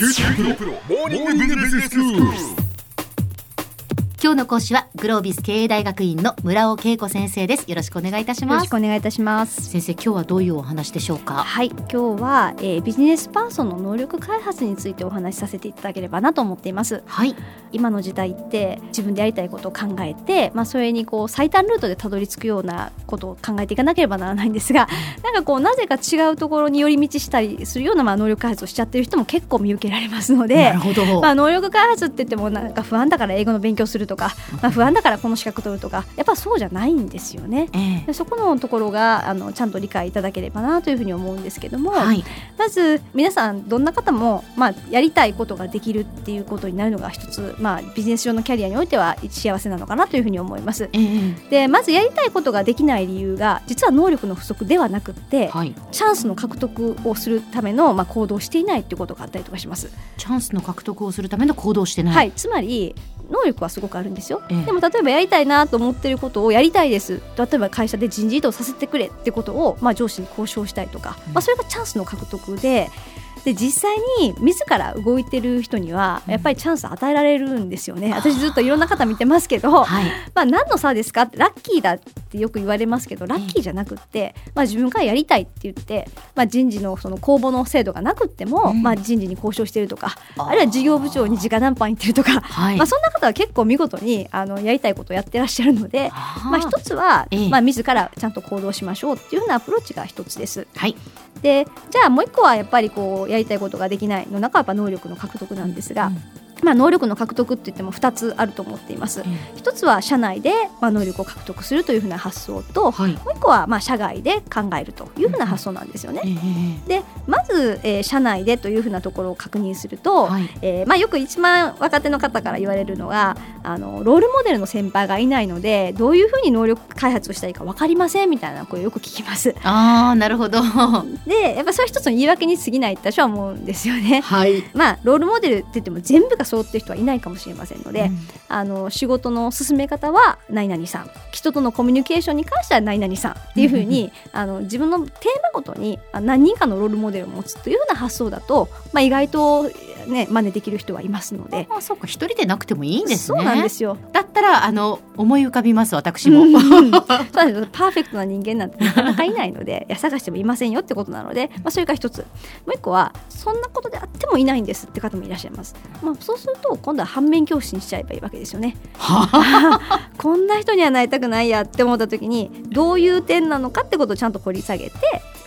QTPro モーニングビジネススクール。今日の講師はグロービス経営大学院の村尾佳子先生ですよろしくお願いいたします。よろしくお願いいたします。先生今日はどういうお話でしょうか？はい、今日は、えービジネスパーソンの能力開発についてお話しさせていただければなと思っています。はい今の時代って自分でやりたいことを考えて、まあそれにこう最短ルートでたどり着くようなことを考えていかなければならないんですが、なんかこうなぜか違うところに寄り道したりするようなまあ能力開発をしちゃってる人も結構見受けられますのなでる。ほど、まあ、能力開発って言ってもなんか不安だから英語の勉強するとか、まあ、不安だからこの資格取るとかやっぱそうじゃないんですよね。えでそこのところがあのちゃんと理解いただければなというふうに思うんですけども、えはいまず皆さんどんな方も、まあ、やりたいことができるっていうことになるのが一つ、まあ、ビジネス上のキャリアにおいては幸せなのかなというふうに思います。ええでまずやりたいことができない理由が実は能力の不足ではなくってはいチャンスの獲得をするための、まあ、行動をしていないっていうことがあったりとかします。チャンスの獲得をするための行動をしてない、はい、つまり能力はすごくあるんですよ、ええ。でも例えばやりたいなと思ってることをやりたいです。例えば会社で人事異動させてくれってことを、まあ、上司に交渉したりとか、うん。まあ、それがチャンスの獲得でで実際に自ら動いてる人にはやっぱりチャンス与えられるんですよね、私ずっといろんな方見てますけど、はい。まあ、何の差ですか？ラッキーだってよく言われますけどラッキーじゃなくって、まあ、自分からやりたいって言って、まあ、人事のその公募の制度がなくっても、うん。まあ、人事に交渉してるとかあるいは事業部長に直談判行ってるとか、はい、まあ、そんな方は結構見事にあのやりたいことをやってらっしゃるので、まあ、一つは、ええ。まあ、自らちゃんと行動しましょうっていうようなアプローチが一つです。はい。でじゃあもう一個はやっぱりこうやりたいことができないの中はやっぱ能力の獲得なんですが、うんまあ、能力の獲得って言っても2つあると思っています。一つは社内で、まあ、能力を獲得するというふうな発想と、はいもう一個はまあ社外で考えるというふうな発想なんですよね。ええでまず、えー社内でというふうなところを確認すると、はいえーまあ、よく一番若手の方から言われるのがあのロールモデルの先輩がいないのでどういうふうに能力開発をしたらいいか分かりませんみたいな声をよく聞きます。ああなるほどでやっぱそれは一つの言い訳に過ぎないって私は思うんですよね。はいまあロールモデルって言っても全部が揃ってる人はいないかもしれませんので、うんあの仕事の進め方は何々さん人とのコミュニケーションに関しては何々さんっていうふうにあの自分のテーマごとにあ何人かのロールモデルを持つというような発想だと、まあ、意外と、ね、真似できる人はいますので。あそうか一人でなくてもいいんですねそうなんですよ。だったらあの思い浮かびます私も、パーフェクトな人間なんてなかなかいないので いや探してもいませんよってことなので、まあ、それが一つ。もう一個はそんなことであってもいないんですって方もいらっしゃいます、まあ、そうすると今度は反面教師にしちゃえばいいわけですよね。こんな人にはなりたくないやって思った時にどういう点なのかってことをちゃんと掘り下げて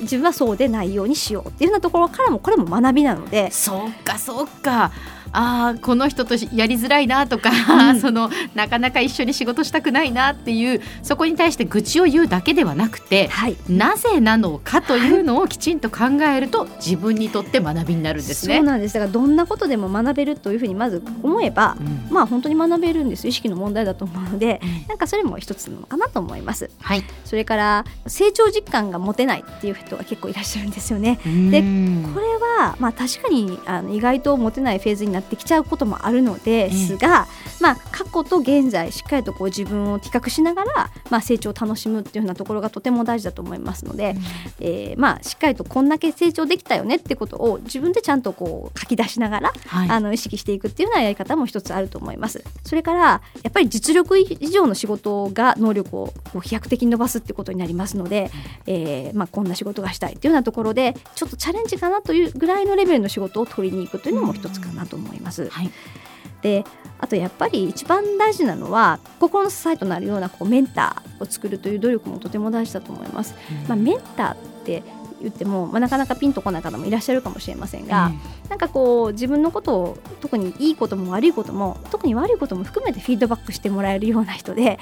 自分はそうでないようにしようっていうようなところからもこれも学びなので。そうかそうかあーこの人とやりづらいなとか、うん。そのなかなか一緒に仕事したくないなっていうそこに対して愚痴を言うだけではなくてはい。なぜなのかというのをきちんと考えると自分にとって学びになるんですね。そうなんです。だからどんなことでも学べるというふうにまず思えばうん。まあ本当に学べるんです。意識の問題だと思うのでうん。なんかそれも一つなのかなと思います。はい。それから成長実感が持てないっていう人が結構いらっしゃるんですよね。でうん。これはまあ確かにあの意外と持てないフェーズになってきちゃうこともあるのですが、まあ過去と現在しっかりとこう自分を比較しながらまあ成長を楽しむっていうようなところがとても大事だと思いますので、えーまあしっかりとこんだけ成長できたよねってことを自分でちゃんとこう書き出しながらはい。あの意識していくっていうようなやり方も一つあると思います。それからやっぱり実力以上の仕事が能力をこう飛躍的に伸ばすってことになりますので、えーまあ、こんな仕事がしたいっていうようなところでちょっとチャレンジかなというぐらいのレベルの仕事を取りに行くというのも一つかなと思います。はい。であとやっぱり一番大事なのは心の支えとなるようなこうメンターを作るという努力もとても大事だと思います。まあ、メンターって言っても、まあ、なかなかピンとこない方もいらっしゃるかもしれませんが、なんかこう自分のことを特にいいことも悪いことも特に悪いことも含めてフィードバックしてもらえるような人で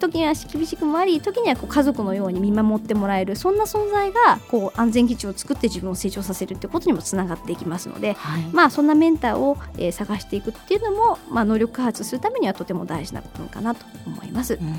時には厳しくもあり時にはこう家族のように見守ってもらえるそんな存在がこう安全基地を作って自分を成長させるってことにもつながっていきますので。はい。まあ、そんなメンターを、えー探していくっていうのも、まあ、能力開発するためにはとても大事な部分かなと思います。うん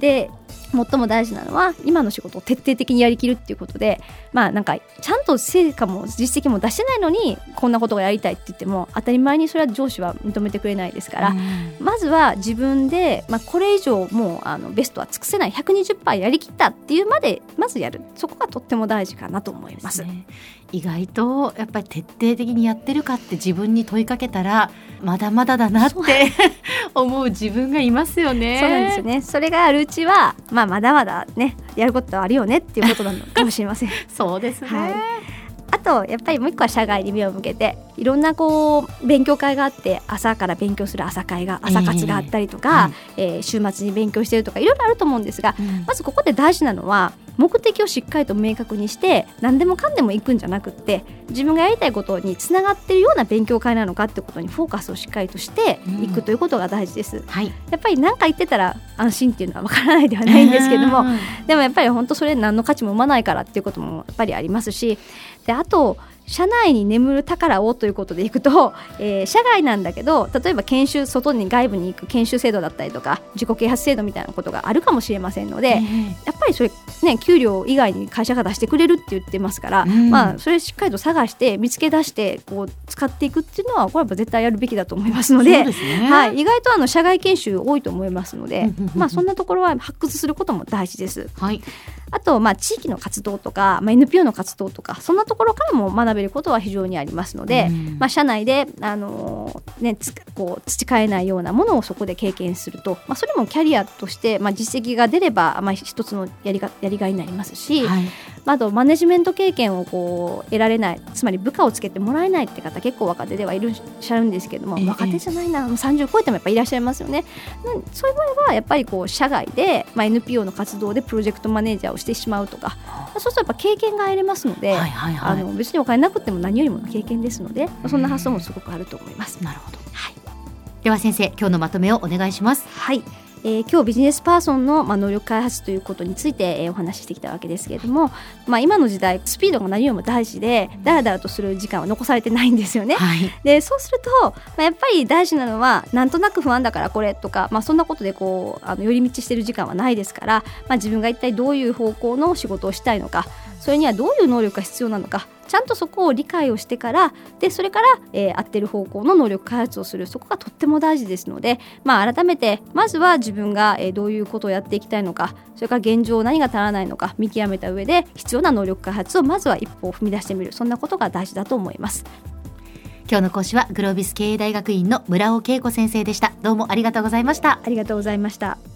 で最も大事なのは今の仕事を徹底的にやりきるっていうことでまあなんかちゃんと成果も実績も出してないのにこんなことがやりたいって言っても当たり前にそれは上司は認めてくれないですから、まずは自分で、まあ、これ以上もうあのベストは尽くせない120%やりきったっていうまでまずやる。そこがとっても大事かなと思います。ね。意外とやっぱり徹底的にやってるかって自分に問いかけたらまだまだだなって 思う自分がいますよね。そうなんですよね。それがあるうちは、まあ、まだまだねやることはあるよねっていうことなのかもしれません。そうですね。はいあとやっぱりもう一個は社外に目を向けていろんなこう勉強会があって朝から勉強する朝会が朝活があったりとか、えー週末に勉強してるとかいろいろあると思うんですが、うんまずここで大事なのは目的をしっかりと明確にして何でもかんでも行くんじゃなくって自分がやりたいことにつながってるような勉強会なのかってことにフォーカスをしっかりとしていくということが大事です。はい。やっぱり何か言ってたら安心っていうのはわからないではないんですけども、うんでもやっぱり本当それ何の価値も生まないからっていうこともやっぱりありますしであと社内に眠る宝をということでいくと、えー社外なんだけど例えば研修外に外部に行く研修制度だったりとか自己啓発制度みたいなことがあるかもしれませんので、えやっぱりそれね給料以外に会社が出してくれるって言ってますから、うんまあそれしっかりと探して見つけ出してこう使っていくっていうのはこれはやっぱ絶対やるべきだと思いますのでね。はい、意外とあの社外研修多いと思いますのでまあそんなところは発掘することも大事です。はい。あとまあ地域の活動とか、まあ、NPO の活動とかそんなところからも学べることは非常にありますので、うんまあ社内であのーねつこう培えないようなものをそこで経験すると、まあそれもキャリアとしてまあ実績が出ればまあ一つのやりがやりがいになりますし、はい。まああとマネジメント経験をこう得られないつまり部下をつけてもらえないって方結構若手ではいらっしゃるんですけども、ええ若手じゃないなもう30超えてもやっぱいらっしゃいますよね。そういう場合はやっぱりこう社外で、まあ、NPO の活動でプロジェクトマネージャーをしてしまうとかそうするとやっぱ経験が得れますので、はいはいはい。あの別にお金なくても何よりも経験ですので、まあそんな発想もすごくあると思います。なるほど。はいでは先生今日のまとめをお願いします。はい、えー今日ビジネスパーソンの、まあ、能力開発ということについて、えーお話ししてきたわけですけれども、まあ、今の時代スピードが何よりも大事でだらだらとする時間は残されてないんですよね。はい。でそうすると、まあ、やっぱり大事なのはなんとなく不安だからこれとか、まあ、そんなことでこうあの寄り道してる時間はないですから、まあ、自分が一体どういう方向の仕事をしたいのかそれにはどういう能力が必要なのかちゃんとそこを理解をしてからでそれから、えー合ってる方向の能力開発をするそこがとっても大事ですので、まあ、改めてまずは自分が、えーどういうことをやっていきたいのかそれから現状何が足らないのか見極めた上で必要な能力開発をまずは一歩を踏み出してみるそんなことが大事だと思います。今日の講師はグロービス経営大学院の村尾佳子先生でした。どうもありがとうございました。ありがとうございました。